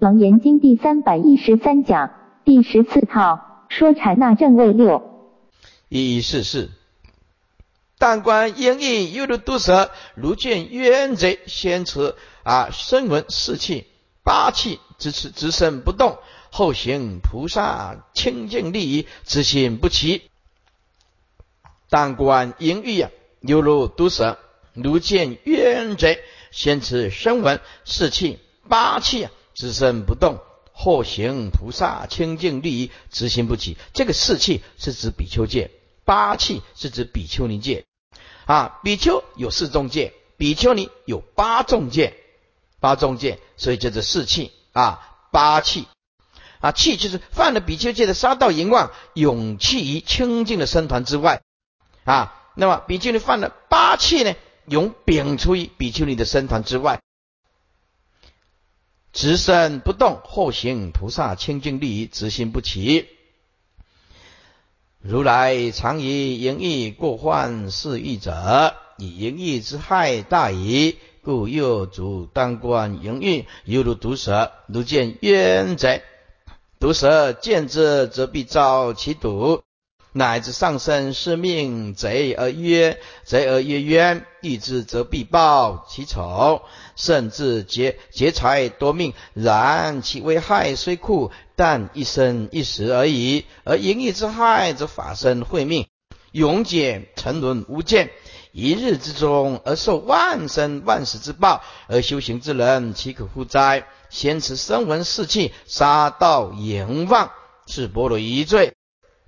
楞严经第三百一十三讲第十四套说禅那正位六一一四四，但观应意犹如毒蛇，如见冤贼先持啊，声闻四气八气支持直身不动，后行菩萨清净利益，之心不齐。但观应意啊，犹如毒蛇，如见冤贼先持声闻四气八气啊。自身不动，或行菩萨清净利益，执行不起。这个四气是指比丘戒，八气是指比丘尼戒。啊，比丘有四众戒，比丘尼有八众戒，八众戒，所以叫做四气啊，八气啊，气就是犯了比丘戒的杀盗淫妄，勇气于清净的僧团之外啊。那么比丘尼犯了八气呢，永摒出于比丘尼的僧团之外。直身不动，后行菩萨清净利益，直心不起。如来常以淫欲过患是欲者，以淫欲之害大矣，故又主当观淫欲，犹如毒蛇，如见冤贼。毒蛇见之，则必遭其毒。乃至上身是命贼而曰贼而曰冤，欲之则必报其仇，甚至劫劫财夺命。然其危害虽酷，但一生一时而已。而淫欲之害，则法身慧命，永劫沉沦无间，一日之中而受万生万死之报。而修行之人，岂可乎哉？先持声闻四气，杀盗淫妄，是波罗夷罪。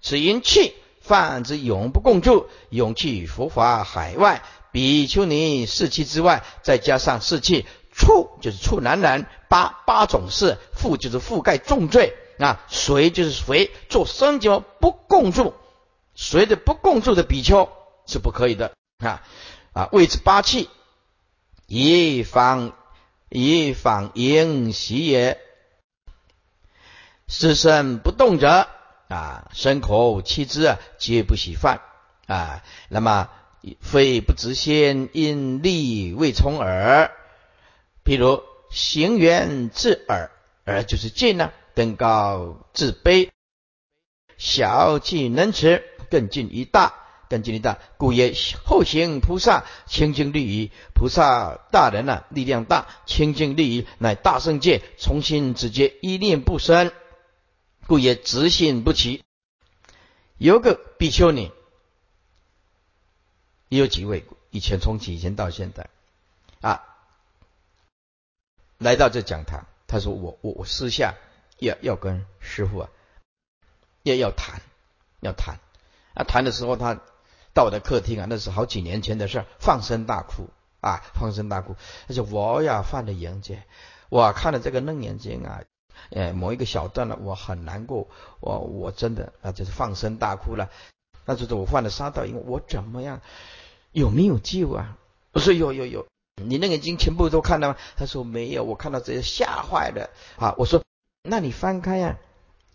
此因气犯之永不共住，永去佛法海外，比丘尼四气之外，再加上四气处，就是处男男八八种事，覆就是覆盖重罪啊，随就是随做僧教不共住，随着不共住的比丘是不可以的啊啊，谓之八气，以防以防淫习也，是身不动者。啊，身口七之啊，皆不喜犯啊。那么非不知先，因力未从耳。譬如行缘至耳，耳就是近呢；登高至卑，小气能持，更近于大，更近于大。故曰后行菩萨清净利益，菩萨大人呢，力量大，清净利益乃大圣界，从心直接一念不生。故也直心不齐。有个比丘尼，也有几位以前从以前到现在啊，来到这讲堂，他说我我我私下要要跟师傅啊，要要谈要谈啊谈的时候，他到我的客厅啊，那是好几年前的事，放声大哭啊放声大哭，他说我呀犯了淫戒，我看了这个楞严经啊。呃，某一个小段了，我很难过，我我真的啊，就是放声大哭了。那就是我犯了杀盗，因为我怎么样，有没有救啊？我说有有有，你那个经全部都看了吗？他说没有，我看到直接吓坏了啊。我说那你翻开呀，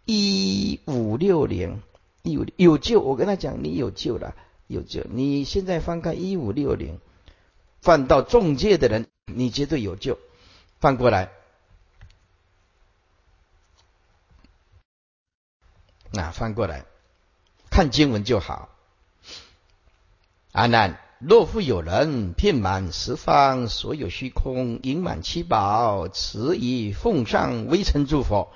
一五六零，有有救。我跟他讲，你有救了，有救。你现在翻开一五六零，犯到中介的人，你绝对有救。翻过来。那翻过来看经文就好。阿难，若复有人遍满十方所有虚空，盈满七宝，持以奉上微尘诸佛，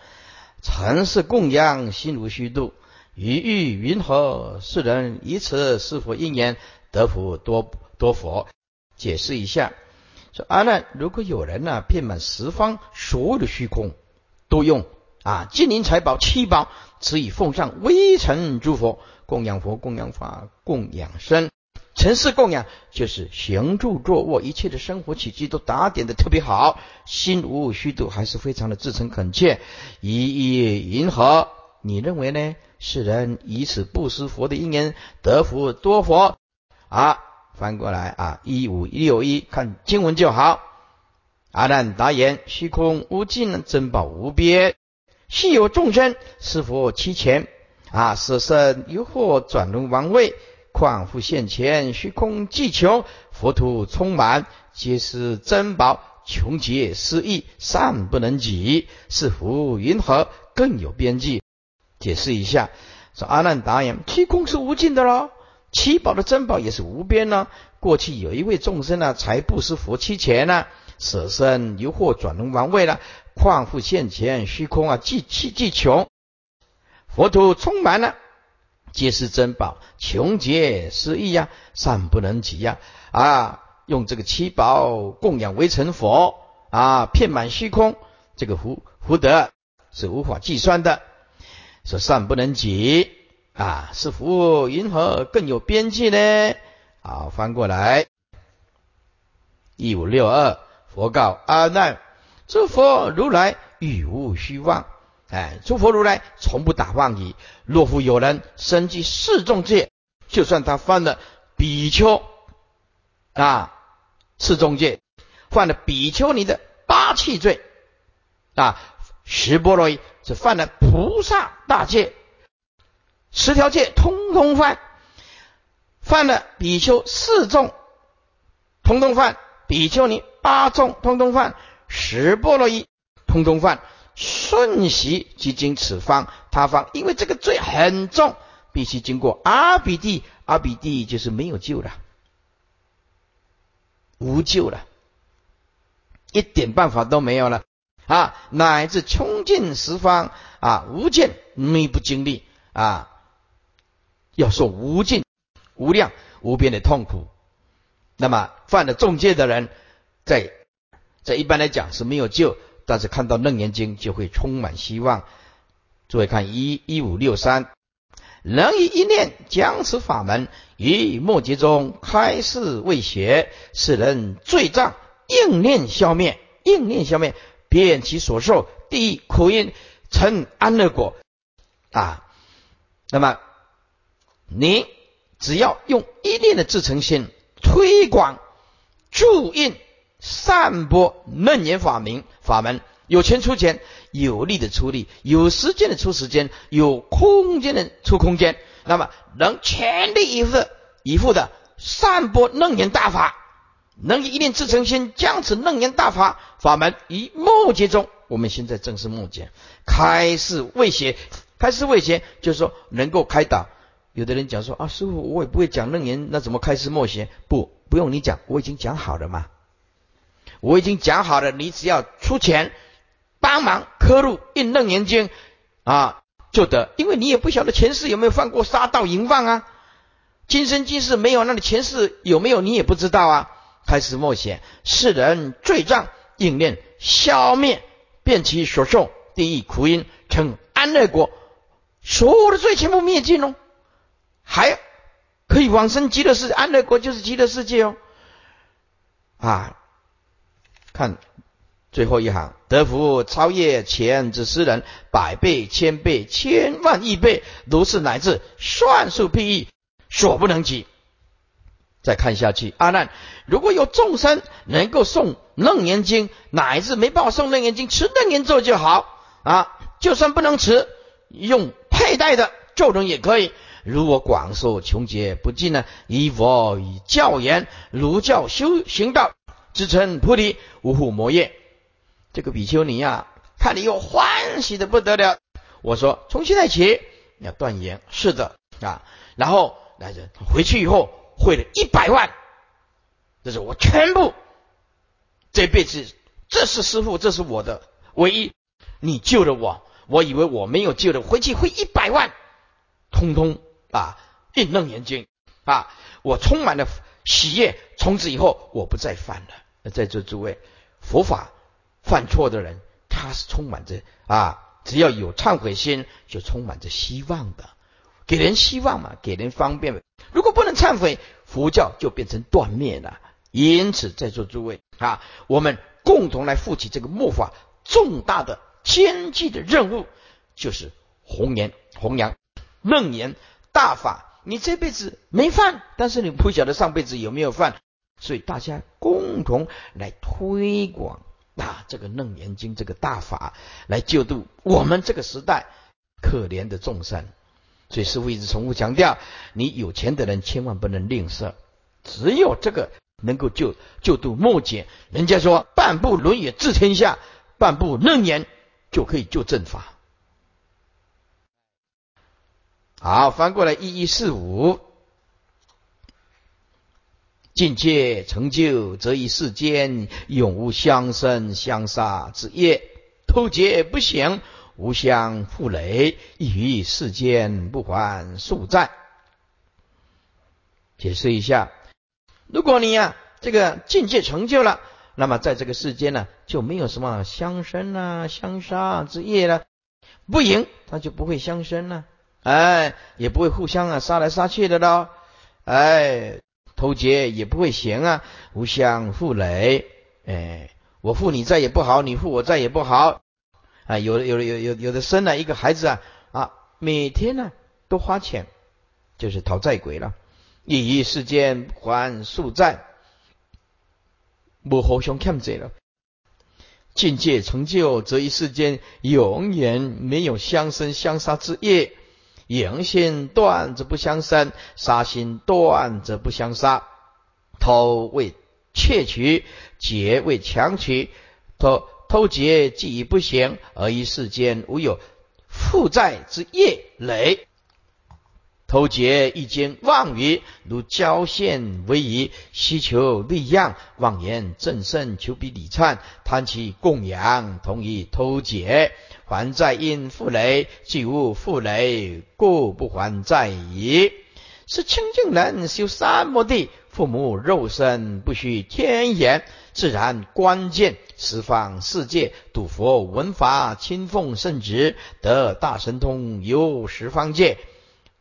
尘世供养，心如虚度，于欲云何？世人以此是否应言得福多多佛？解释一下，说阿难，如果有人呢遍满十方所有的虚空，都用。啊，金银财宝七宝，此以奉上微尘诸佛，供养佛，供养法，供养身。城市供养就是行住坐卧一切的生活起居都打点的特别好，心无虚度，还是非常的至诚恳切，一一迎合。你认为呢？世人以此布施佛的因缘得福多佛啊？翻过来啊，一五一六一看经文就好。阿难答言：虚空无尽，珍宝无边。昔有众生，是佛其前啊，舍身犹或转轮王位，况复现前虚空寂穷，佛土充满，皆是珍宝，穷劫失意，善不能及，是福云何更有边际？解释一下，说阿难答言：七空是无尽的喽，七宝的珍宝也是无边呢。过去有一位众生呢，财布施佛七钱呢，舍身由惑转轮王位了，况复现前虚空啊，既气既穷，佛土充满了。皆是珍宝，穷劫失意呀，善不能及呀！啊，用这个七宝供养为成佛啊，遍满虚空，这个福福德是无法计算的。说善不能及啊，是福云何更有边际呢？好，翻过来，一五六二，佛告阿难：诸佛如来语无虚妄。哎，诸佛如来从不打妄语。若复有人身居四众界，就算他犯了比丘啊，四众戒犯了比丘尼的八气罪啊，十波罗夷是犯了菩萨大戒，十条戒通通犯，犯了比丘四众，通通犯；比丘尼八众，通通犯；十波罗夷，通通犯。瞬息即经此方他方，因为这个罪很重，必须经过阿比地，阿比地就是没有救了，无救了，一点办法都没有了啊！乃至穷尽十方啊，无尽没不经历啊，要受无尽、无量、无边的痛苦。那么犯了重戒的人，在在一般来讲是没有救。但是看到《楞严经》就会充满希望。诸位看一一五六三，能以一念将此法门于末劫中开示未学，使人罪障应念消灭，应念消灭，便其所受地狱苦因成安乐果啊。那么你只要用一念的自诚心推广助印。散播楞严法名法门，有钱出钱，有力的出力，有时间的出时间，有空间的出空间。那么能全力以赴以赴的散播楞严大法，能以一念至诚心将此楞严大法法门于末劫中，我们现在正是末劫，开示未邪，开示未邪，就是说能够开导。有的人讲说啊，师傅我也不会讲楞严，那怎么开示末邪？不，不用你讲，我已经讲好了嘛。我已经讲好了，你只要出钱帮忙刻入《印楞严经》啊，就得。因为你也不晓得前世有没有犯过杀盗淫妄啊，今生今世没有，那你前世有没有你也不知道啊。开始默写，世人罪障应念消灭，变其所受地狱苦因，成安乐国，所有的罪全部灭尽哦，还可以往生极乐世界，安乐国就是极乐世界哦，啊。看最后一行，得福超越前之世人百倍、千倍、千万亿倍，如是乃至算数譬喻，所不能及。再看下去，阿难，如果有众生能够诵楞严经，乃至没办法诵楞严经，持楞严咒就好啊。就算不能持，用佩戴的咒能也可以。如我广受穷劫不尽呢，以佛以教言，如教修行道。支撑菩提无虎魔业，这个比丘尼呀，看你又欢喜的不得了。我说从现在起要断言，是的啊。然后来人回去以后汇了一百万，这是我全部这辈子，这是师傅，这是我的唯一。你救了我，我以为我没有救了，回去汇一百万，通通啊印楞严经啊，我充满了喜悦。从此以后我不再犯了。在座诸位，佛法犯错的人，他是充满着啊，只要有忏悔心，就充满着希望的，给人希望嘛，给人方便。如果不能忏悔，佛教就变成断灭了。因此，在座诸位啊，我们共同来负起这个末法重大的艰巨的任务，就是弘扬弘扬楞严大法。你这辈子没犯，但是你不晓得上辈子有没有犯。所以大家共同来推广啊，这个《楞严经》这个大法，来救度我们这个时代可怜的众生。所以师父一直重复强调：你有钱的人千万不能吝啬，只有这个能够救救度末劫。人家说半部《论语》治天下，半部《楞严》就可以救正法。好，翻过来一一四五，境界成就，则以世间永无相生相杀之业，偷劫不行，无相负累，亦于世间不还数债。解释一下，如果你呀这个境界成就了，那么在这个世间呢，就没有什么相生啊、相杀之业了，不赢他就不会相生了。哎，也不会互相啊杀来杀去的喽，哎，偷劫也不会行啊，无相负累，哎，我负你债也不好，你负我债也不好，啊，有的有的有有有的生了一个孩子啊啊，每天呢都花钱，就是讨债鬼了，一于世间还数债，不互相欠债了，境界成就，则一世间永远没有相生相杀之业。淫心断则不相生，杀心断则不相杀。偷为窃取，劫为强取。偷偷劫既已不行，而于世间无有负债之业累。偷劫一经妄语，如交线为宜，希求利样，妄言正胜，求比礼忏，贪其供养，同以偷劫。还债因负累，既无负累，故不还债矣。是清净人修三摩地，父母肉身不须天眼，自然关键十方世界，度佛闻法，亲奉圣旨，得大神通，游十方界，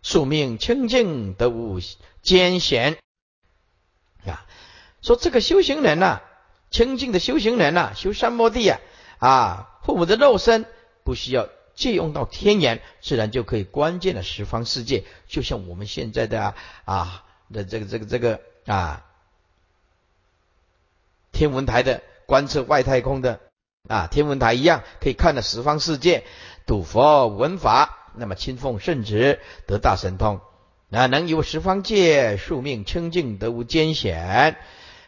宿命清净，得无艰险。啊，说这个修行人呐，清净的修行人呐，修三摩地啊，啊，父母的肉身。不需要借用到天眼，自然就可以关键的十方世界，就像我们现在的啊的这个这个这个啊天文台的观测外太空的啊天文台一样，可以看到十方世界，睹佛闻法，那么亲奉圣旨得大神通，啊能有十方界宿命清净得无艰险。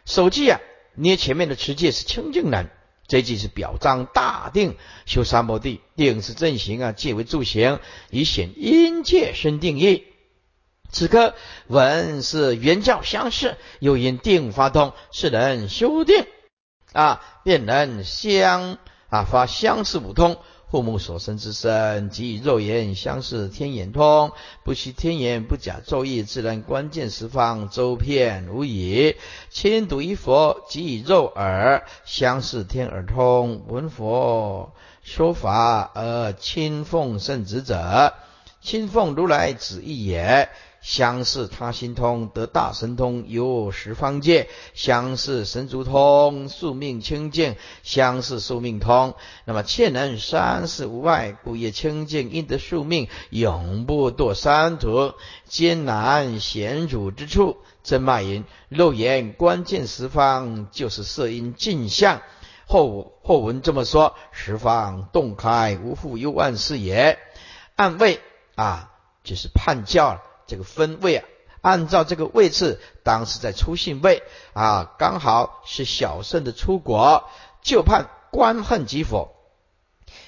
手记啊，捏前面的持戒是清净人。这句是表彰大定修三摩地，定是正行啊，戒为助行，以显因界生定义。此刻闻是原教相似，又因定发通，是人修定啊，便能相啊发相似五通。父母所生之身，即以肉眼相视，天眼通，不须天眼，不假昼夜，自然关键十方周遍无疑。亲睹一佛，即以肉耳相视，天耳通，闻佛说法而亲奉圣旨者，亲奉如来旨意也。相似他心通得大神通，游十方界；相似神足通，宿命清净；相似宿命通，那么切能三世无碍，故业清净，应得宿命，永不堕三途。艰难险阻之处，真脉云：肉眼关键十方，就是色音镜像。后后文这么说：十方洞开，无复幽暗是也。暗位啊，就是判教了。这个分位啊，按照这个位置，当时在出信位啊，刚好是小圣的出国，就判观恨即佛。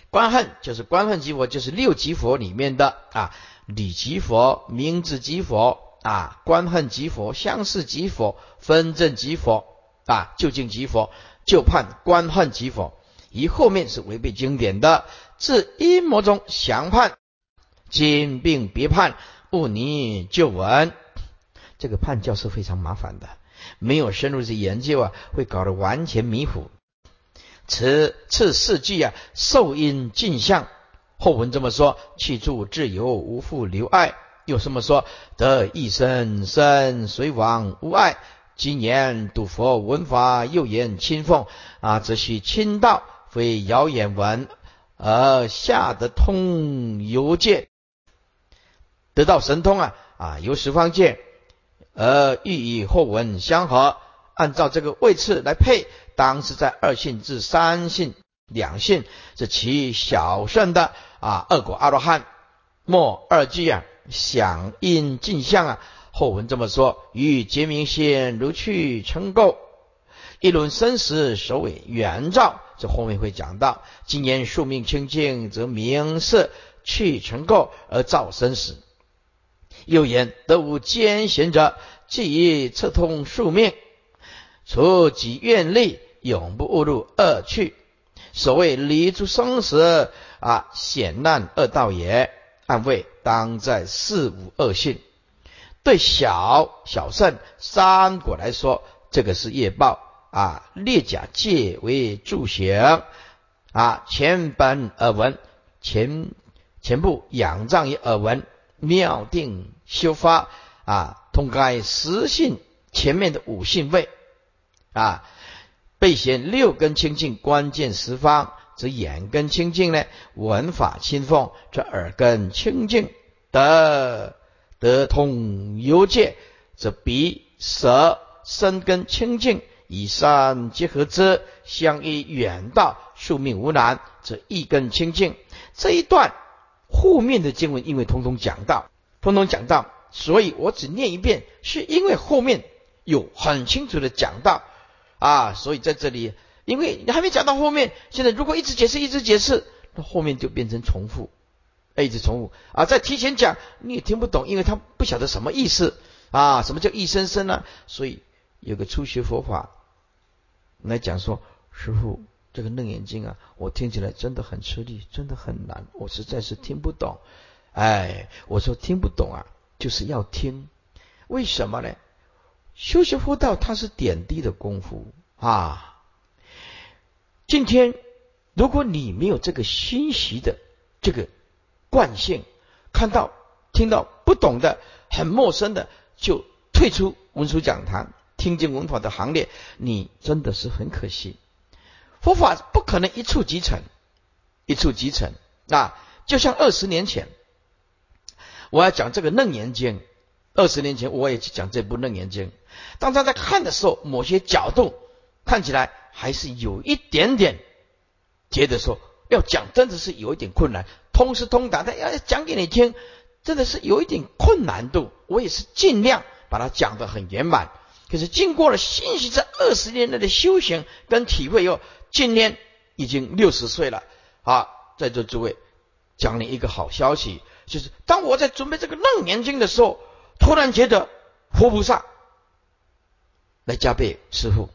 观恨就是观恨即佛，就是六即佛里面的啊，理即佛、明智即佛啊，观恨即佛、相似即佛、分正即佛啊，究竟即佛，就判观恨即佛。以后面是违背经典的，自阴魔中详判，兼并别判。不你就闻，这个判教是非常麻烦的，没有深入去研究啊，会搞得完全迷糊。此次四句啊，受因尽相。后文这么说：气住自由，无复留爱。又这么说：得一生生随往无碍。今言读佛闻法，又言亲奉啊，则须亲道，非谣言闻，而下得通游界。得到神通啊啊，由十方界而欲以后文相合，按照这个位次来配，当是在二性至三性两性是其小圣的啊二果阿罗汉。末二句啊，响应镜相啊，后文这么说：与结明线如去成垢，一轮生死，首尾圆照。这后面会讲到。今言宿命清净，则明色去成垢而造生死。又言得无艰险者，既以彻通宿命，除己愿力，永不误入恶趣。所谓离诸生死啊，险难恶道也。暗谓当在四无恶性。对小小圣三果来说，这个是业报啊。列甲戒为助行啊，前本耳闻，前前部仰仗于耳闻，妙定修发啊，通该实性前面的五性位啊，备显六根清净关键十方，则眼根清净呢，闻法清凤，这耳根清净得。得通幽界，则鼻、舌、身根清净，以三结合之，相依远道，宿命无难，则一根清净。这一段后面的经文，因为通通讲到，通通讲到，所以我只念一遍，是因为后面有很清楚的讲到啊，所以在这里，因为你还没讲到后面，现在如果一直解释，一直解释，那后面就变成重复。一直重复啊！再提前讲你也听不懂，因为他不晓得什么意思啊？什么叫一声声呢？所以有个初学佛法来讲说，师傅这个楞严经啊，我听起来真的很吃力，真的很难，我实在是听不懂。哎，我说听不懂啊，就是要听。为什么呢？修习佛道它是点滴的功夫啊。今天如果你没有这个欣喜的这个。惯性，看到、听到不懂的、很陌生的，就退出文殊讲堂，听经文法的行列，你真的是很可惜。佛法不可能一触即成，一触即成啊！就像二十年前，我要讲这个《楞严经》，二十年前我也去讲这部《楞严经》，当他在看的时候，某些角度看起来还是有一点点觉得说要讲，真的是有一点困难。通是通达，但要讲给你听，真的是有一点困难度。我也是尽量把它讲得很圆满。可是经过了信息这二十年来的修行跟体会，后，今年已经六十岁了。啊，在座诸位，讲你一个好消息，就是当我在准备这个楞严经的时候，突然觉得活菩萨来加倍师傅。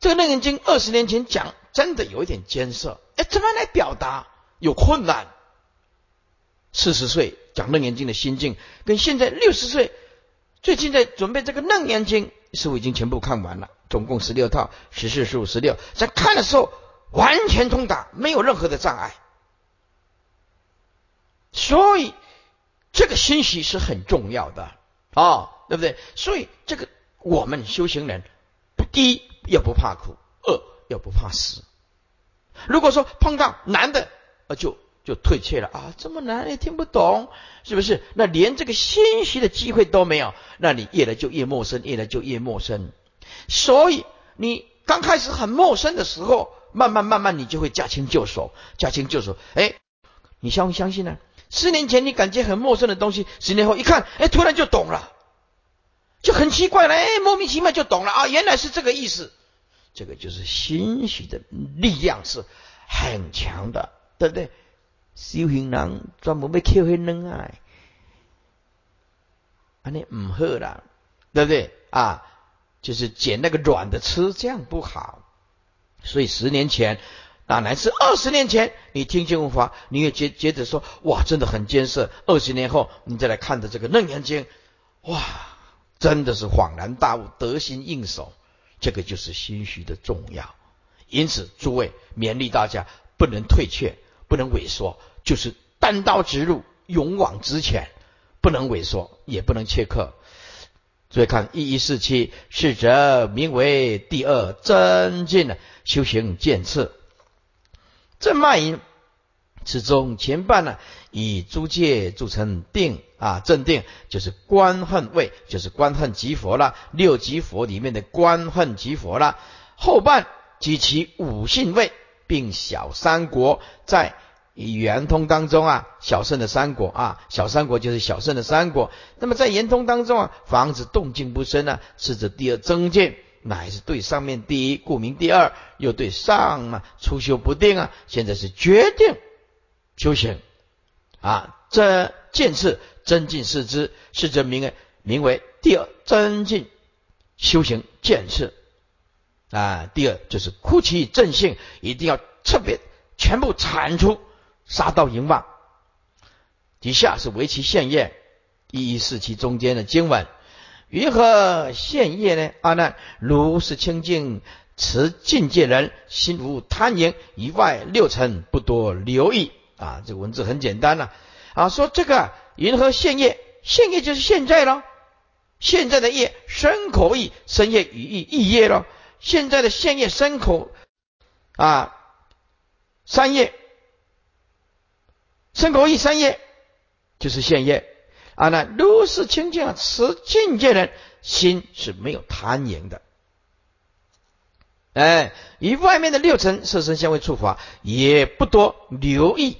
这个楞严经二十年前讲，真的有一点艰涩，哎，怎么来表达？有困难，四十岁讲楞严经的心境，跟现在六十岁，最近在准备这个楞严经，师傅已经全部看完了，总共十六套，十四、十五、十六，在看的时候完全通达，没有任何的障碍，所以这个欣喜是很重要的啊，对不对？所以这个我们修行人，第一要不怕苦，二要不怕死。如果说碰到难的，啊，就就退却了啊！这么难也听不懂，是不是？那连这个欣喜的机会都没有，那你越来就越陌生，越来就越陌生。所以你刚开始很陌生的时候，慢慢慢慢你就会驾轻就熟，驾轻就熟。哎，你相不相信呢？十年前你感觉很陌生的东西，十年后一看，哎，突然就懂了，就很奇怪了，哎，莫名其妙就懂了啊！原来是这个意思。这个就是欣喜的力量是很强的。对不对？修行人专门要捡迄软啊，安尼唔好啦，对不对啊？就是捡那个软的吃，这样不好。所以十年前啊，乃至二十年前，你听经文法，你也觉觉得说哇，真的很艰涩。二十年后，你再来看的这个楞严经，哇，真的是恍然大悟，得心应手。这个就是心虚的重要。因此，诸位勉励大家不能退却。不能萎缩，就是单刀直入，勇往直前，不能萎缩，也不能切克。所以看一一四七，是则名为第二增进的修行渐次。正脉因此中前半呢，以诸界铸成定啊，正定就是观恨位，就是观恨即佛了，六即佛里面的观恨即佛了。后半及其五性位。并小三国在圆通当中啊，小圣的三国啊，小三国就是小圣的三国。那么在圆通当中啊，防止动静不生呢，是指第二增乃是对上面第一，故名第二，又对上嘛，初修不定啊，现在是决定修行啊，这见次增进四之，是则名为名为第二增进修行见次啊。第二就是哭其正性，一定要特别全部铲除。杀道淫妄，底下是围棋现业，一一四其中间的经文，云何现业呢？阿难，如是清净持境界人，心无贪淫，以外六尘不多留意啊。这个文字很简单了啊，说这个云何现业？现业就是现在咯，现在的业身口意，身业语意意业咯。现在的现业身口啊，三业。身口意三业就是现业啊！那如是清净啊，持境界人心是没有贪淫的。哎，以外面的六尘色身香味触法也不多留意，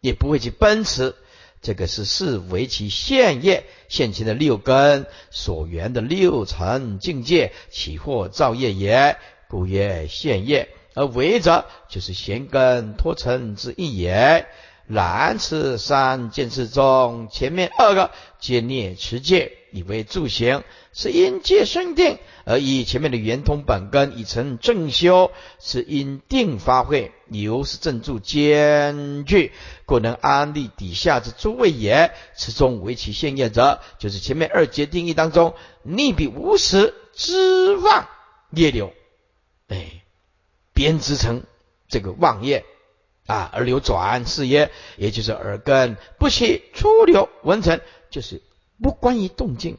也不会去奔驰。这个是视为其现业现前的六根所缘的六尘境界起惑造业也，故曰现业。而为者就是闲根脱尘之意也。然此三件事中，前面二个皆念持戒，以为助行，是因戒生定，而以前面的圆通本根已成正修，是因定发挥，由是正助兼具，故能安立底下之诸位也。此中为其现业者，就是前面二节定义当中，逆彼无时之妄业流，哎，编织成这个妄业。啊，而流转是也，也就是耳根不息出流文成，就是不关于动静，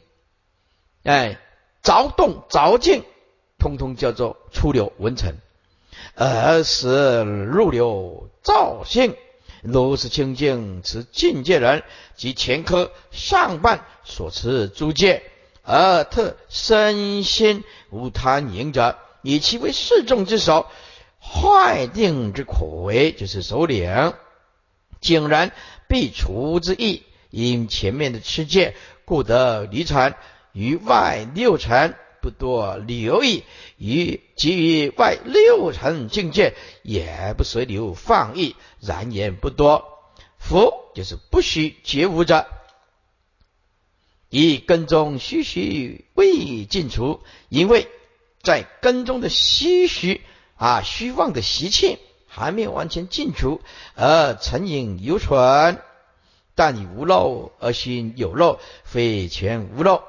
哎，着动着静，通通叫做出流文成，而是入流造性，如是清净持境界人及前科上半所持诸戒，而特身心无贪淫者，以其为示众之首。坏定之可为，就是首领，竟然必除之意。因前面的持戒，故得离尘于外六尘不多留意，于及于外六尘境界也不随流放逸，然言不多。夫就是不须觉悟者，以根中虚虚未尽除，因为在根中的虚虚。啊，虚妄的习气还没有完全尽除，而尘影犹存。但以无漏而心有漏，非全无漏。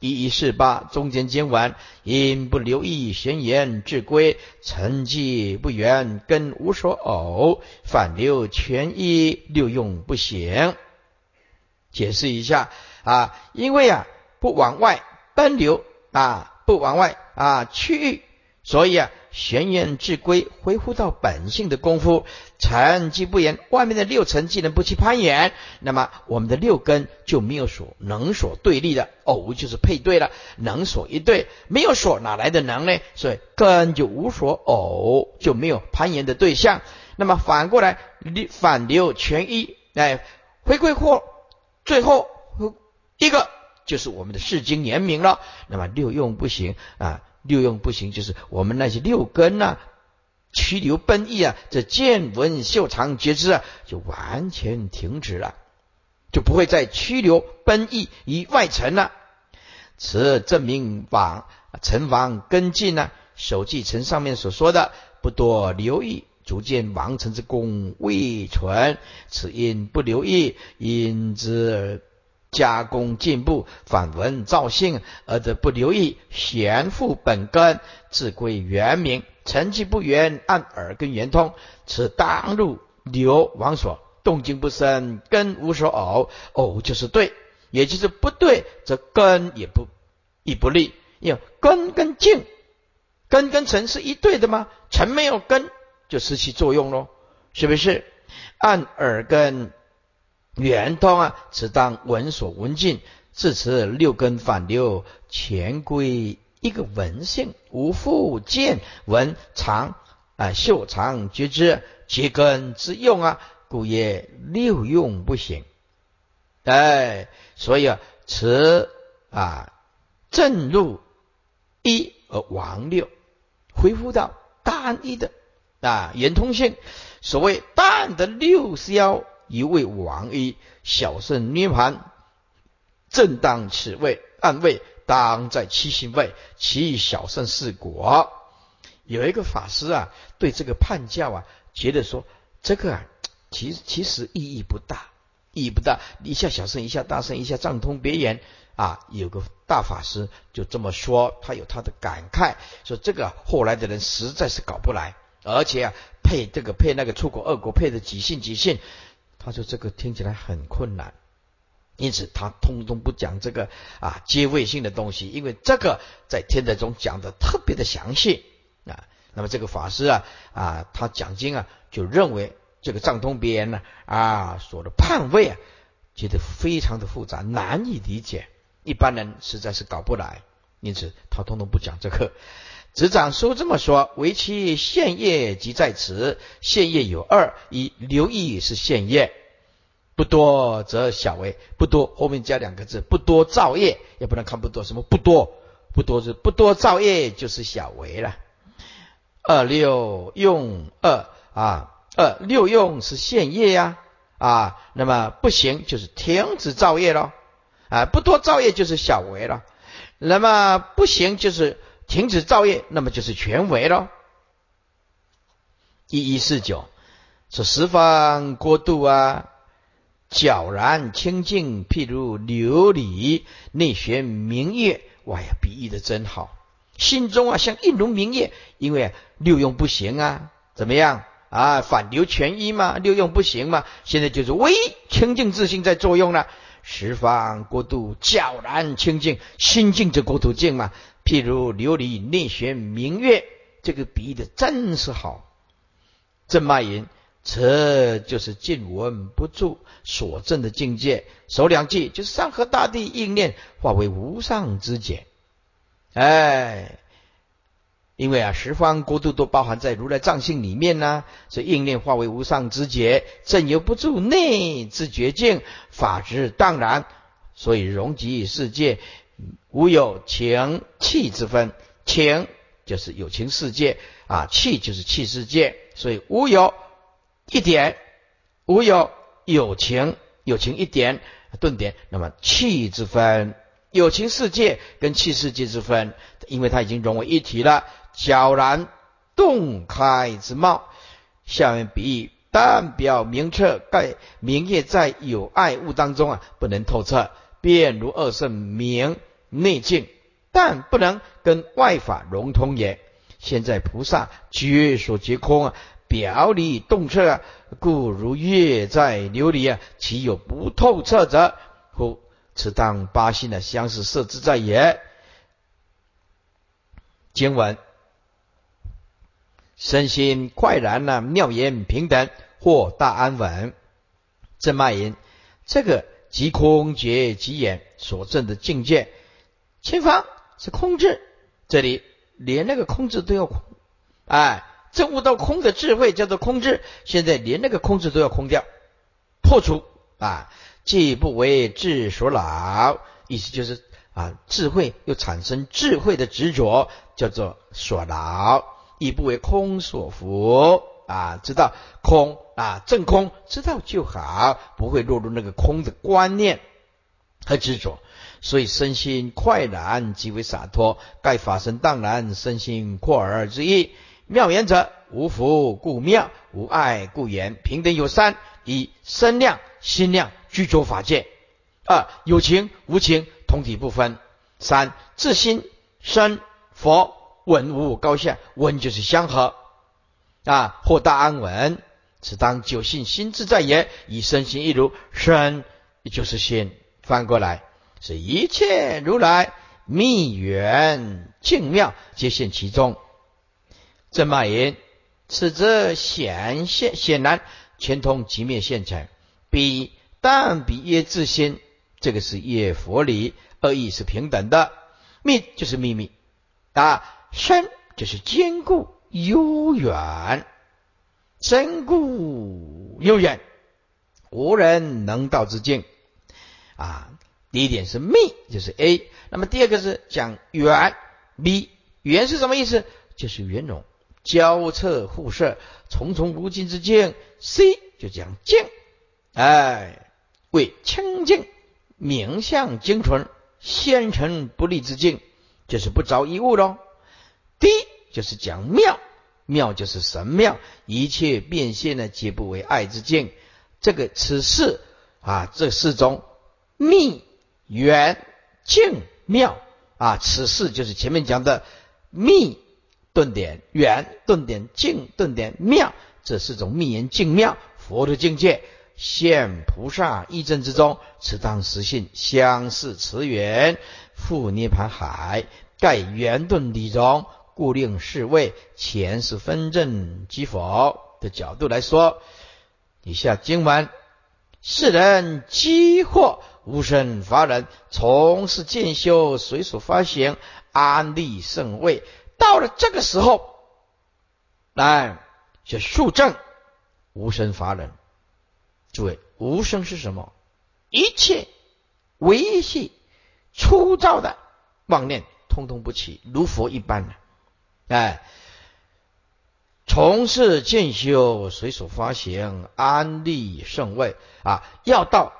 一一四八中间经文，因不留意玄言至归，沉寂不圆，根无所偶，反流全一，六用不行。解释一下啊，因为啊不往外奔流啊，不往外啊去，所以啊。玄元至归，恢复到本性的功夫，沉寂不言。外面的六尘既然不去攀岩，那么我们的六根就没有所能所对立的偶，就是配对了。能所一对，没有所哪来的能呢？所以根就无所偶，就没有攀岩的对象。那么反过来，反流全一，哎，回归或最后一个就是我们的世经严明了。那么六用不行啊。六用不行，就是我们那些六根呐，驱流奔逸啊，这见闻嗅尝觉知啊，就完全停止了，就不会再驱流奔逸于外尘了。此证明往尘王根进呢，手记尘上面所说的不多留意，逐渐王城之功未存，此因不留意，因之而。加工进步，反闻造性，而得不留意，贤复本根，自归原名。成绩不圆，按耳根圆通，此当入流往所，动静不生，根无所偶，偶就是对，也就是不对，则根也不亦不利。因为根跟静，根跟尘是一对的吗？尘没有根，就失去作用喽，是不是？按耳根。圆通啊，此当闻所闻尽，自此六根反流，全归一个闻性，无复见闻尝啊，嗅尝觉知，结根之用啊，故曰六用不行。哎，所以啊，此啊正入一而亡六，恢复到单一的啊圆通性。所谓淡的六消，一位王一，小圣涅盘，正当此位，暗位当在七星位，其小圣四果。有一个法师啊，对这个判教啊，觉得说这个啊，其其实意义不大，意义不大，一下小圣，一下大圣，一下藏通别言啊。有个大法师就这么说，他有他的感慨，说这个后来的人实在是搞不来，而且啊，配这个配那个出国二国配的几信几信，他说这个听起来很困难，因此他通通不讲这个啊阶位性的东西，因为这个在天台中讲的特别的详细。啊，那么这个法师啊啊，他讲经啊，就认为这个藏通别言呢啊，所的判位啊，觉得非常的复杂，难以理解，一般人实在是搞不来，因此他通通不讲这个。执掌书这么说：为其现业即在此，现业有二：一留意是现业，不多则小为不多，后面加两个字，不多造业也不能看不多，什么不多不多是不多造业就是小为了。二六用二啊，二六用是现业呀啊，那么不行就是停止造业了啊，不多造业就是小为了，那么不行就是停止造业，那么就是全为咯。一一四九说十方国度啊，皎然清净，譬如琉璃内玄明月，哇呀，比喻的真好。心中啊，像一轮明月，因为六用不行啊，怎么样啊？反流全一嘛，六用不行嘛。现在就是唯清净自性在作用了。十方国度皎然清净，心净则国土净嘛。譬如琉璃内玄明月，这个比喻的真是好。正脉云：这就是静闻不住所证的境界。首两句就是山河大地应念化为无上之解。哎，因为啊，十方国度都包含在如来藏性里面呢，所以应念化为无上之觉，正由不住内之绝境，法之当然，所以容极世界无有情气之分，情就是有情世界啊，气就是气世界，所以无有一点，无有有情有情一点顿点，那么气之分。有情世界跟气世界之分，因为它已经融为一体了。皎然洞开之貌，下面比喻但表明彻，盖明月在有爱物当中啊，不能透彻，便如二圣明内境，但不能跟外法融通也。现在菩萨觉所觉空啊，表里洞彻啊，故如月在琉璃啊，岂有不透彻者？乎？此当八心的相似设之在也。经文：身心快然呢，妙言平等，获大安稳。正脉言：这个即空觉即眼所证的境界。前方是空智，这里连那个空智都要空，哎，证悟到空的智慧叫做空智。现在连那个空智都要空掉，破除啊。既不为智所恼，意思就是啊，智慧又产生智慧的执着，叫做所恼；亦不为空所服啊，知道空啊，正空知道就好，不会落入那个空的观念和执着。所以身心快然，即为洒脱。盖法身当然，身心阔而之意。妙言者，无福故妙，无爱故言。平等有三：一身量、心量。居着法界，二有情无情同体不分，三自心生佛稳无高下，稳就是相合啊，获大安稳，此当久信心自在也。以身心一如，身就是心，翻过来是一切如来密缘净妙，皆现其中。正脉言：此则显现显然全通即灭现成，彼。但比耶自心，这个是耶佛理，二义是平等的。密就是秘密啊，深就是坚固悠远，坚固悠远无人能道之境啊。第一点是密，就是 A。那么第二个是讲圆，B。圆是什么意思？就是圆融、交错互射、重重无尽之境。C 就讲静，哎，为清净、名相精纯、纤尘不立之境，就是不着一物喽。第一就是讲妙，妙就是神妙，一切变现呢，皆不为爱之境。这个此事啊，这四种密。圆净妙啊，此事就是前面讲的密顿点、圆顿点、净顿点、妙，这四种密言净妙佛的境界，现菩萨一真之中，此当实性相似慈缘复涅盘海，盖圆顿理中，故令是谓前世分正即否的角度来说，以下经文世人积惑。无生法人从事渐修，随所发行安利圣位。到了这个时候，来就树正无生法人。诸位，无生是什么？一切维系粗糙的妄念，通通不起，如佛一般。哎，从事进修，随所发行安利圣位啊，要到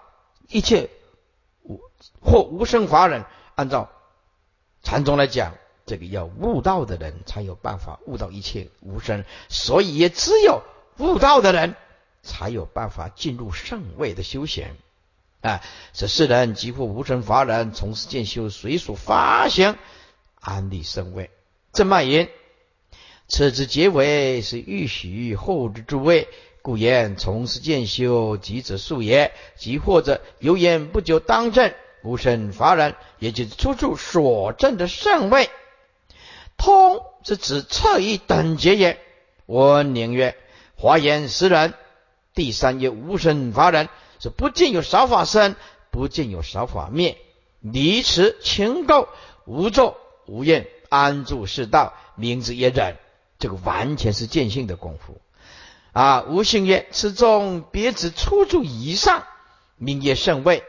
一切无。或无生法忍，按照禅宗来讲，这个要悟道的人才有办法悟到一切无生，所以也只有悟道的人才有办法进入圣位的修行。啊，这世人即乎无生法忍，从事渐修，随所发行安立圣位。正脉言：此之结尾是欲许后之诸位，故言从事渐修，即者数也；即或者有言不久当证。无生法人，也就是出处所证的圣位。通是指侧一等节也。我宁曰：华严实人。第三页无生法人，是不见有少法生，不见有少法灭。离持情垢，无作无怨，安住世道，名字也忍。这个完全是见性的功夫啊！无性曰：此中别指出处以上，名曰圣位。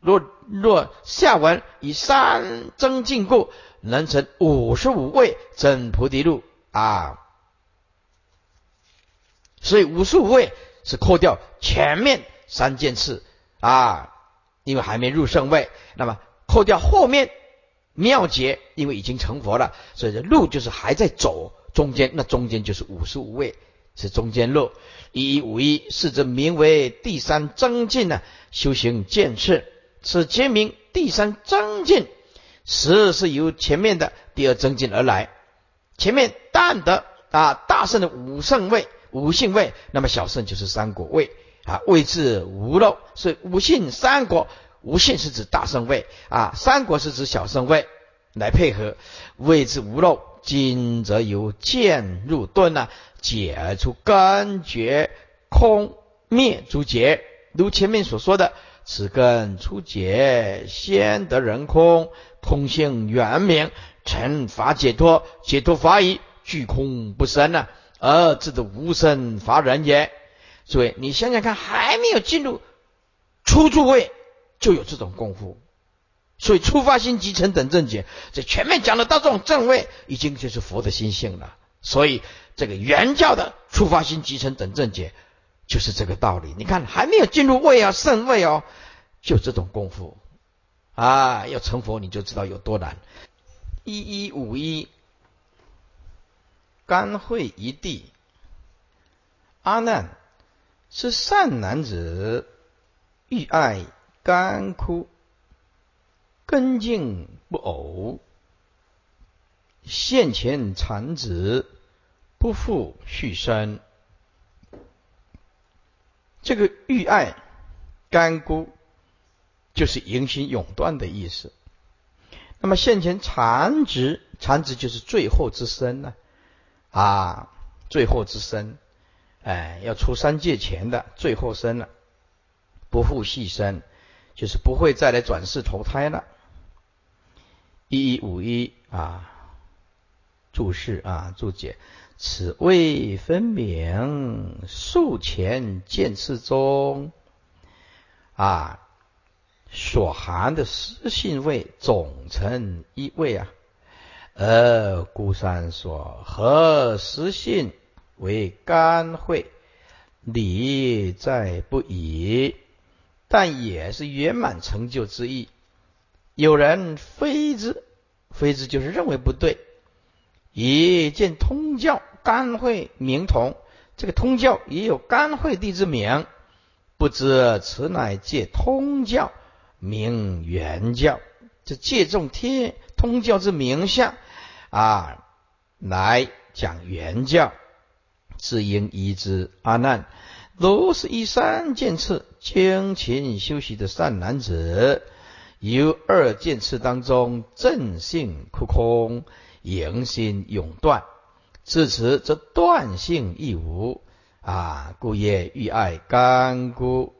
若若下文以三增进故，能成五十五位真菩提路啊！所以五十五位是扣掉前面三件事啊，因为还没入圣位。那么扣掉后面妙劫，因为已经成佛了，所以这路就是还在走中间，那中间就是五十五位是中间路。一一五一是指名为第三增进呢，修行见次。此皆名第三增进，实是由前面的第二增进而来。前面淡得啊，大圣的五圣位、五性位，那么小圣就是三果位啊，位置无漏，所以五性三果，无性是指大圣位啊，三果是指小圣位来配合，位置无漏。今则由剑入顿呢，解而出根觉空灭诸结，如前面所说的。此根初解，先得人空，空性圆明，成法解脱，解脱法已，具空不生呢，而至得无生法忍也。所以你想想看，还没有进入初住位，就有这种功夫。所以初发心集成等正解，这全面讲的到这种正位，已经就是佛的心性了。所以这个原教的初发心集成等正解。就是这个道理，你看还没有进入位啊，圣位哦，就这种功夫啊，要成佛你就知道有多难。一一五一，甘会一地，阿难是善男子，欲爱干枯，根茎不偶，现前产子，不复续生。这个欲爱干枯，就是迎新永断的意思。那么现前残值，残值就是最后之身呢？啊，最后之身，哎，要出三界前的最后身了，不复细生，就是不会再来转世投胎了。一一五一啊，注释啊，注解。此谓分明，数前见次中啊，所含的实性味总成一味啊。而孤山说合实性为干会，理在不已，但也是圆满成就之意。有人非之，非之就是认为不对。以见通教干会名同，这个通教也有干会地之名，不知此乃借通教名原教，这借重天通教之名相啊，来讲原教，自应依之。阿难，如是一三见次精勤修习的善男子，由二见次当中正性枯空。迎心永断，至此则断性亦无啊！故业欲爱干枯，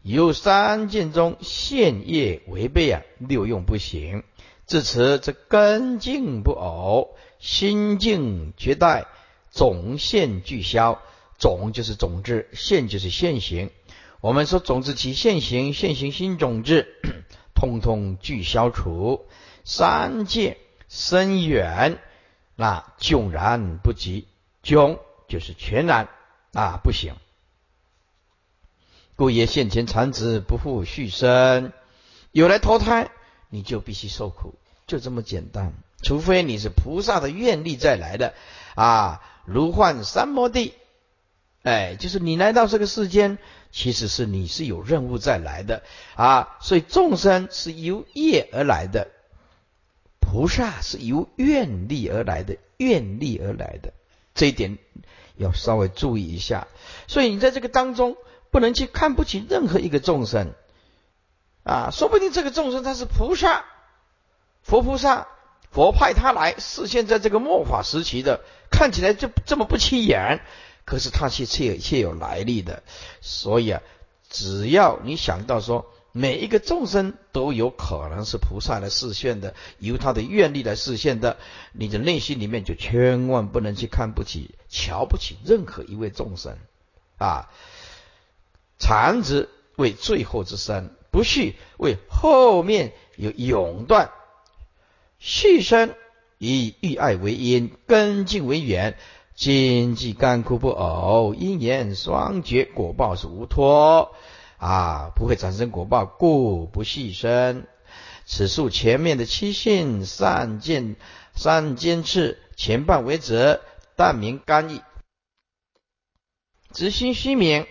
由三见中现业违背啊，六用不行。至此则根净不偶，心境绝代，总现俱消。总就是种子，现就是现行。我们说种子起现行，现行新种子，通通俱消除。三界。深远，那迥然不及。迥就是全然啊，不行。故业现前残子不复续生，有来投胎，你就必须受苦，就这么简单。除非你是菩萨的愿力再来的啊，如幻三摩地，哎，就是你来到这个世间，其实是你是有任务在来的啊。所以众生是由业而来的。菩萨是由愿力而来的，愿力而来的，这一点要稍微注意一下。所以你在这个当中不能去看不起任何一个众生啊，说不定这个众生他是菩萨，佛菩萨，佛派他来示现在这个末法时期的，看起来就这么不起眼，可是他却却却有来历的。所以啊，只要你想到说。每一个众生都有可能是菩萨来示现的，由他的愿力来示现的。你的内心里面就千万不能去看不起、瞧不起任何一位众生啊！残子为最后之身，不续为后面有永断。续生以欲爱为因，根茎为缘，经济干枯不偶，因缘双绝，果报是无脱。啊，不会产生果报，故不细生。此数前面的七性善见善尖刺前半为则，但名干意。直心虚名，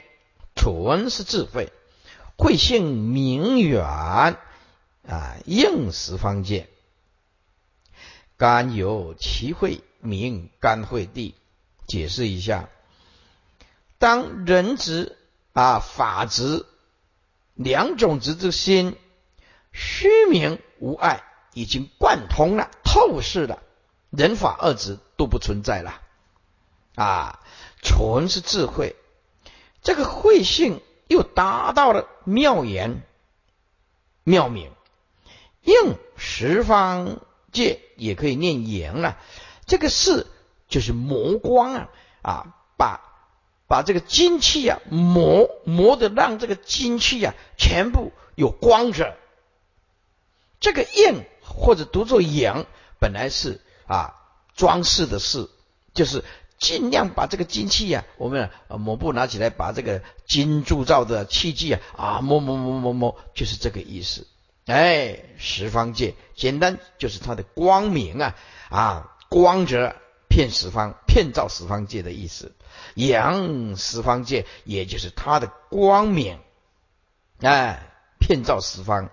纯是智慧，慧性明远啊，应时方见。干有其慧，名干慧地。解释一下，当人执啊法执。两种执之心，虚名无碍，已经贯通了、透视了，人法二执都不存在了。啊，纯是智慧，这个慧性又达到了妙言、妙明，应十方界也可以念言了。这个是就是磨光啊啊，把。把这个精气啊磨磨的，让这个精气啊全部有光泽。这个印或者读作影，本来是啊装饰的事，就是尽量把这个精气啊，我们抹布拿起来，把这个金铸造的器具啊啊磨磨磨磨磨，就是这个意思。哎，十方界简单就是它的光明啊啊光泽遍十方，遍照十方界的意思。阳十方界，也就是它的光明，哎，遍照十方。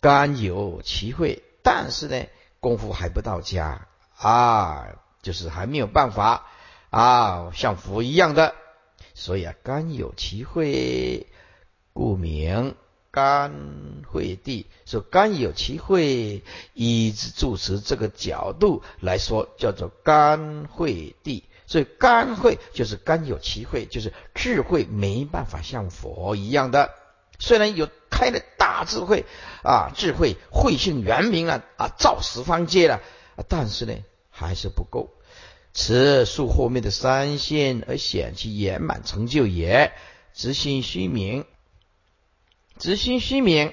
甘有其慧，但是呢，功夫还不到家啊，就是还没有办法啊，像佛一样的。所以啊，甘有其慧，故名甘慧地。说甘有其慧，以主持这个角度来说，叫做甘慧地。所以干慧就是干有其慧，就是智慧没办法像佛一样的，虽然有开了大智慧啊，智慧慧性圆明了啊，照十方界了，但是呢还是不够。此树后面的三线而显其圆满成就也，直心虚名知心虚名，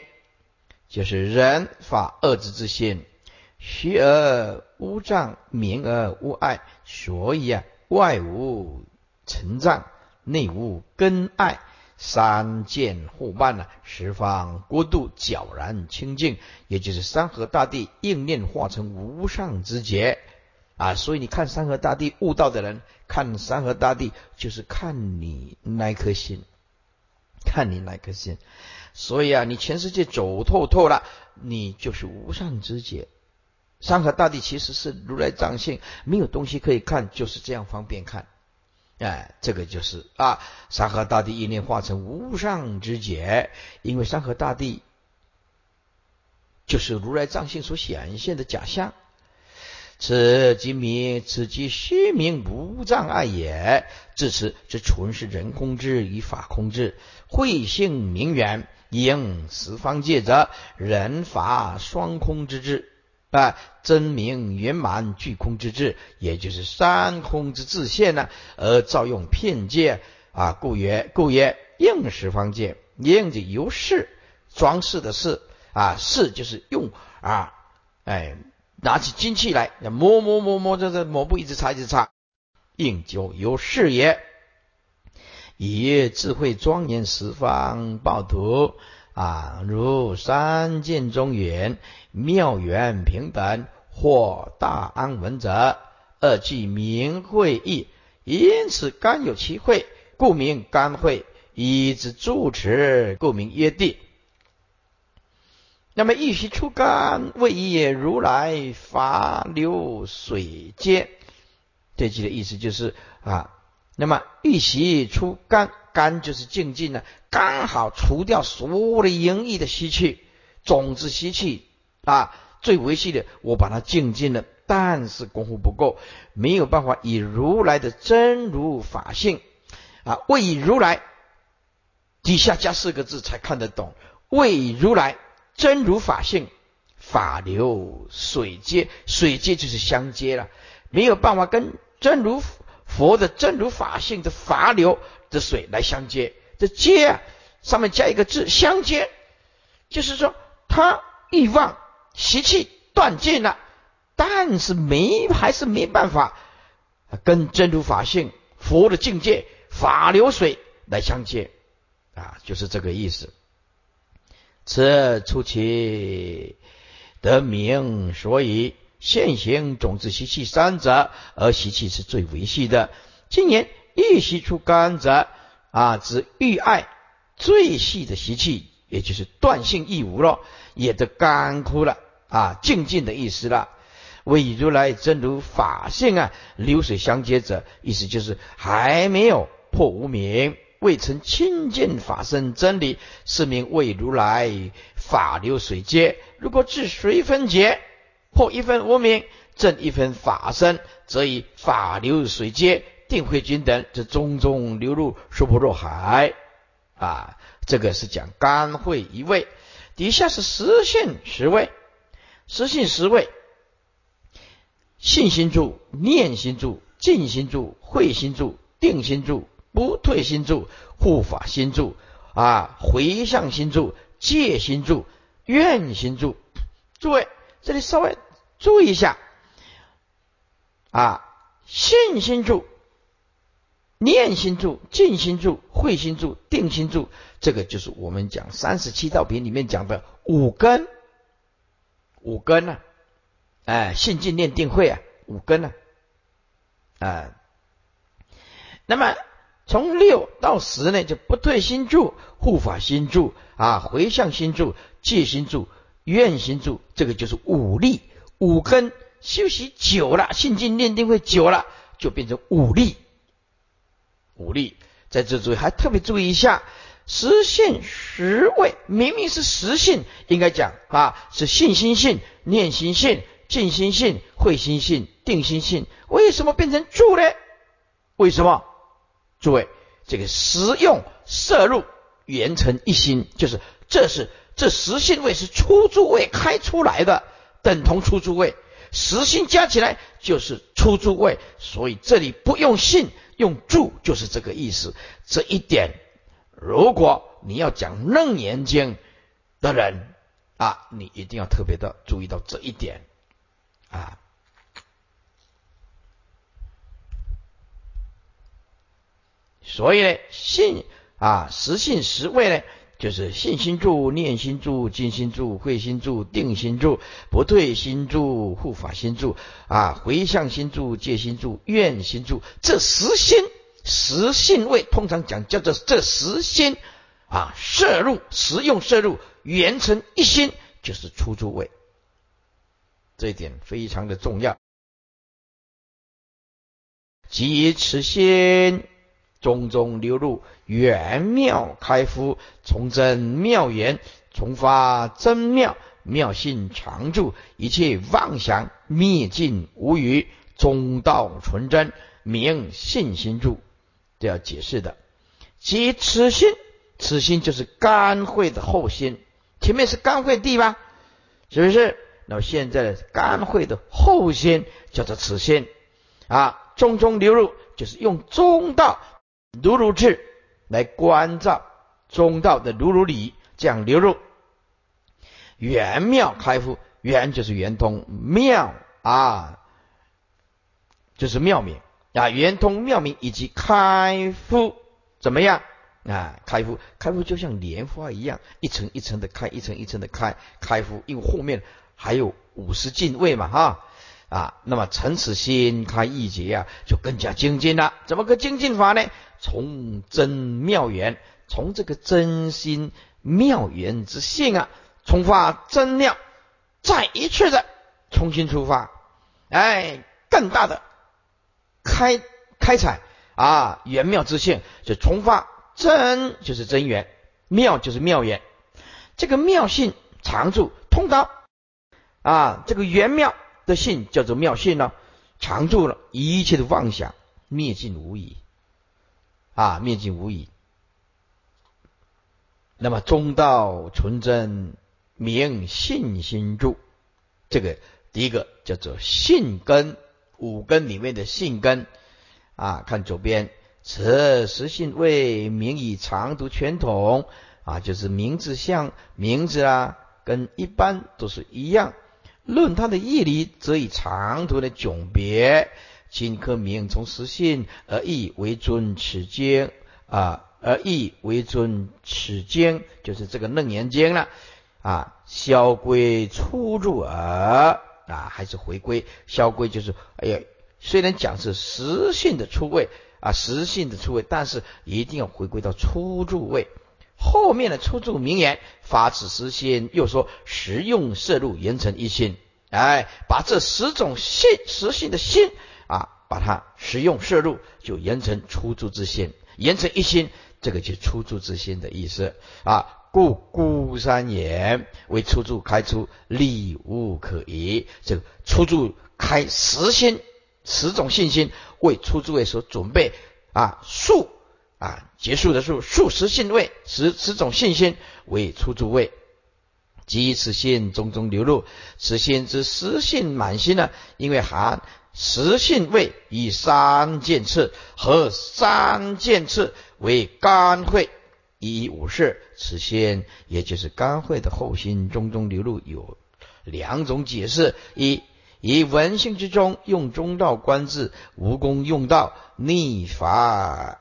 就是人法二字之心，虚而无障，明而无碍，所以啊，外无尘障，内无根爱，三界互伴呢，十方国度皎然清净，也就是山河大地应念化成无上之劫啊！所以你看山河大地悟道的人，看山河大地就是看你那颗心，看你那颗心。所以啊，你全世界走透透了，你就是无上之解。山河大地其实是如来藏性，没有东西可以看，就是这样方便看。哎，这个就是啊，山河大地一念化成无上之解，因为山河大地就是如来藏性所显现的假象。此即名，此即虚名无障碍也。至此，这纯是人空之与法空之，慧性明远。应十方界者，人法双空之智啊，真名圆满具空之智，也就是三空之自现呢，而造用片界啊，故曰故曰应十方界，应的由是装饰的是啊，是就是用啊，哎，拿起金器来，摸摸摸摸，这这抹布一直擦一直擦，应就由是也。以智慧庄严十方报土啊，如三界中远妙缘平等或大安稳者，二即名会意，因此甘有其会，故名甘会；以之住持，故名约地。那么一息出甘，谓也如来法流水间。这句的意思就是啊。那么一息出肝，肝就是静静的，刚好除掉所有的淫逸的习气，种子习气啊，最维系的，我把它静静了，但是功夫不够，没有办法以如来的真如法性啊，为如来底下加四个字才看得懂，为如来真如法性，法流水接，水接就是相接了，没有办法跟真如。佛的真如法性的法流的水来相接，这接啊上面加一个字相接，就是说他欲望习气断尽了，但是没还是没办法跟真如法性佛的境界法流水来相接啊，就是这个意思。此出其得名，所以。现行种子习气三者，而习气是最维系的。今年欲习出甘者，啊，指欲爱最细的习气，也就是断性亦无了，也得干枯了啊，静静的意思了。为如来真如法性啊，流水相接者，意思就是还没有破无明，未曾亲近法身真理，是名为如来法流水接。如果至随分解。破一分无名，正一分法身，则以法流水接，定慧君等，这中中流入娑婆若海啊！这个是讲干慧一位，底下是实性十位，实性十位，信心住、念心住、静心住、慧心住、定心住、不退心住、护法心住啊、回向心住、戒心住、愿心住，诸位。这里稍微注意一下。啊，信心住、念心住、静心住、慧心住、定心住，这个就是我们讲三十七道品里面讲的五根，五根呢，哎，信、静、念、定、慧啊，五根呢，啊，那么从六到十呢，就不退心住、护法心住啊、回向心住、戒心住。愿行住，这个就是五力五根修习久了，信静念定会久了，就变成五力。五力在这注意，还特别注意一下，实性实位，明明是实性，应该讲啊，是信心性、念心性、静心性、慧心性、定心性，为什么变成住呢？为什么？诸位，这个实用摄入圆成一心，就是这是。这实性位是出租位开出来的，等同出租位，实心加起来就是出租位，所以这里不用信，用住就是这个意思。这一点，如果你要讲楞严经的人啊，你一定要特别的注意到这一点啊。所以呢，信啊，实信实位呢，就是信心住、念心住、静心住、慧心住、定心住、不退心住、护法心住啊，回向心住、戒心住、愿心住，这实心实信位，通常讲叫做这实心啊，摄入实用摄入，圆成一心，就是出住位，这一点非常的重要。即持心。中中流入圆妙开敷，从真妙言，从发真妙妙性常住，一切妄想灭尽无余，中道纯真，明信心住。这要解释的。即此心，此心就是肝会的后心，前面是肝会地吧？是不是？那么现在的肝会的后心叫做此心啊，中中流入就是用中道。如如智来关照中道的如如理，这样流入圆妙开敷，圆就是圆通，妙啊就是妙明啊，圆通妙明以及开敷怎么样？啊？开敷开敷就像莲花一样，一层一层的开，一层一层的开开敷，因为后面还有五十进位嘛哈。啊，那么成此心开一节啊，就更加精进了。怎么个精进法呢？从真妙缘，从这个真心妙缘之性啊，从发真妙，再一次的重新出发，哎，更大的开开采啊，圆妙之性，就从发真就是真缘，妙就是妙缘，这个妙性常住通道啊，这个圆妙的性叫做妙性呢，常住了一切的妄想灭尽无疑。啊，灭尽无疑。那么中道纯真明信心住，这个第一个叫做信根，五根里面的信根啊。看左边，此实信为名以常读全统啊，就是名字像名字啊，跟一般都是一样。论它的义理，则以长途的迥别。今科名从实性而义为尊，此经啊而义为尊，此经就是这个楞严经了啊。消归出入耳啊，还是回归？消归就是哎呀，虽然讲是实性的出位啊，实性的出位，但是一定要回归到出入位。后面的出入名言，发此实心，又说实用摄入言成一心，哎，把这十种性实性的心。啊，把它使用摄入，就言成出住之心，言成一心，这个就出住之心的意思啊。故孤山言为出住开出，力无可疑。这个出住开十心，十种信心为出住位所准备啊。数啊，结束的数，数十信位，十十种信心为出住位。即此心中中流露，此心之实信满心呢？因为含。实信位以三件次和三件次为肝会，一五事。此心也就是肝会的后心中中流露有两种解释：一以文性之中用中道观字，无功用道逆法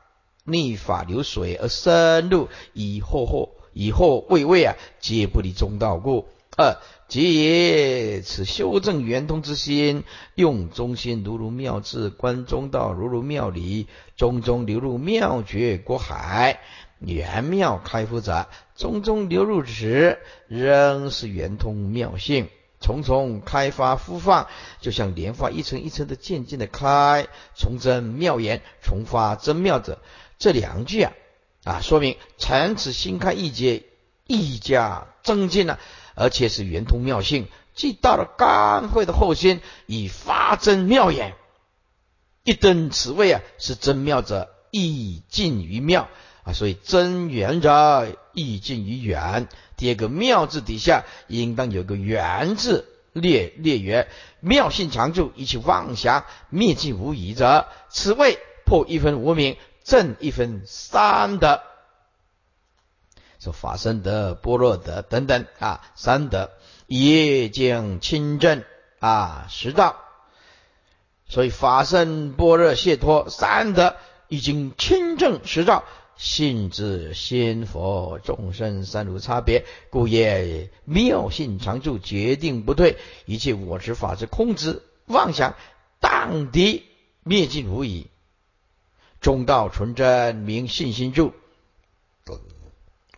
逆法流水而深入，以后后以后未未啊，皆不离中道故。二即也，此修正圆通之心，用中心如如妙智，观中道如如妙理，中中流入妙觉国海，圆妙开敷者，中中流入时，仍是圆通妙性，重重开发复放，就像莲花一层一层的渐渐的开，从真妙言，重发真妙者，这两句啊啊，说明禅此心开一节，一加增进了。而且是圆通妙性，既到了肝会的后心，以发真妙眼，一登此位啊，是真妙者，意近于妙啊，所以真圆者意近于远。第二个妙字底下应当有个圆字，列列圆妙性常住，一切妄想灭尽无疑者，此位破一分无名，正一分三德。说法身德、般若德等等啊，三德已经亲证啊，实道。所以法身、般若、解脱三德已经亲证实照，信之心佛众生三如差别，故业妙性常住，决定不退，一切我执法之空之妄想，荡涤灭尽无疑。中道纯真名信心住，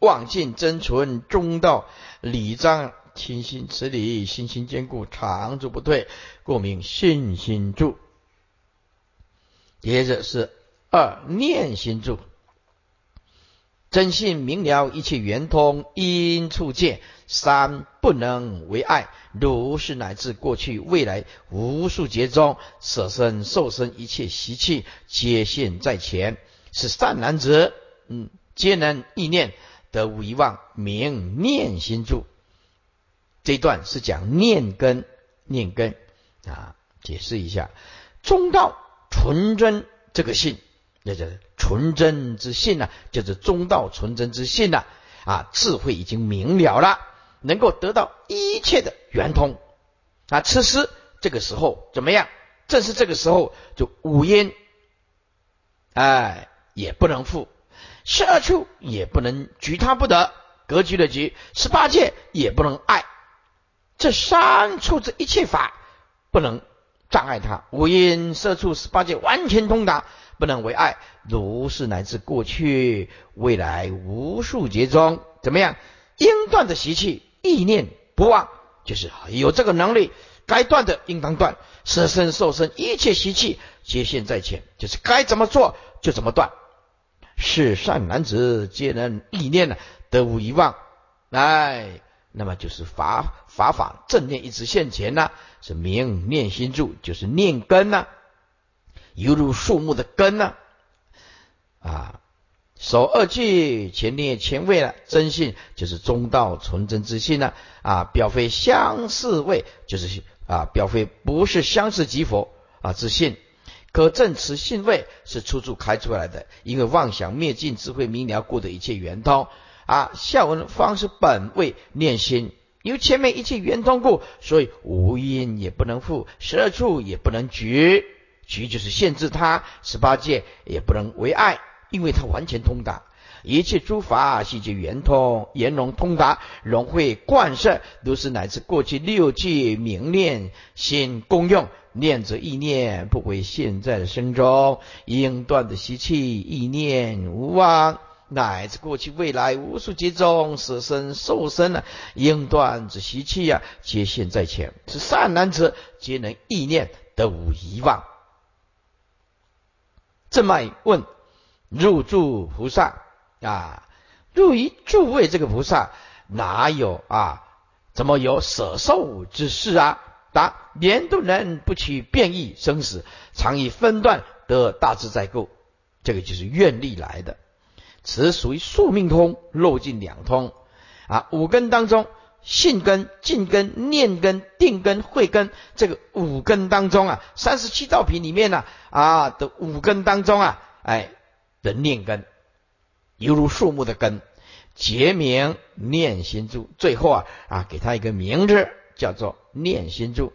望尽真纯中道理章清心持理，信心坚固常住不退，故名信心住。接着是二念心住，真信明了一切圆通因处见，三不能为爱，如是乃至过去未来无数劫中舍身受身一切习气皆现在前，是善男子，嗯，皆能意念得无遗忘，名念心住。这一段是讲念根，念根啊，解释一下中道。纯真这个信，那叫纯真之信呐，就是中道纯真之信呐。啊，智慧已经明了了，能够得到一切的圆通。啊，此时这个时候怎么样？正是这个时候，就五阴，哎，也不能负；十二处也不能局他不得，格局的局；十八界也不能爱。这三处之一切法不能。障碍他，五阴色处十八界完全通达，不能为爱。如是乃至过去未来无数劫中，怎么样？应断的习气，意念不忘，就是有这个能力。该断的应当断，舍身受身一切习气皆现在前，就是该怎么做就怎么断。是善男子皆能意念呢，得无遗忘。哎。那么就是法法法正念一直现前呢，是明念心住，就是念根呢，犹如树木的根呢，啊，守二句前念前位了，真信就是中道纯真之性呢，啊，表非相似位，就是啊，表非不是相似即佛啊之信，可证此信位是处处开出来的，因为妄想灭尽，智慧明了故的一切圆通。啊，下文方是本位念心，因为前面一切圆通故，所以无因也不能复，十二处也不能局，其就是限制他，十八界也不能为爱，因为他完全通达，一切诸法细节圆通，圆融通达，融会贯摄，都是乃至过去六界明念心功用，念着意念不为现在的生中应断的习气，意念无忘。乃至过去未来无数劫中死生受生啊，应断之习气啊，皆现在前。是善男子皆能意念得无遗忘。这么问入住菩萨啊，入于诸位这个菩萨哪有啊？怎么有舍受之事啊？答：年度人不取变异生死，常以分段得大自在故。这个就是愿力来的。此属于宿命通、漏尽两通啊。五根当中，信根、静根、念根、定根、慧根，这个五根当中啊，三十七道品里面呢啊的五根当中啊，哎的念根，犹如树木的根，结名念心珠。最后啊啊，给他一个名字，叫做念心珠。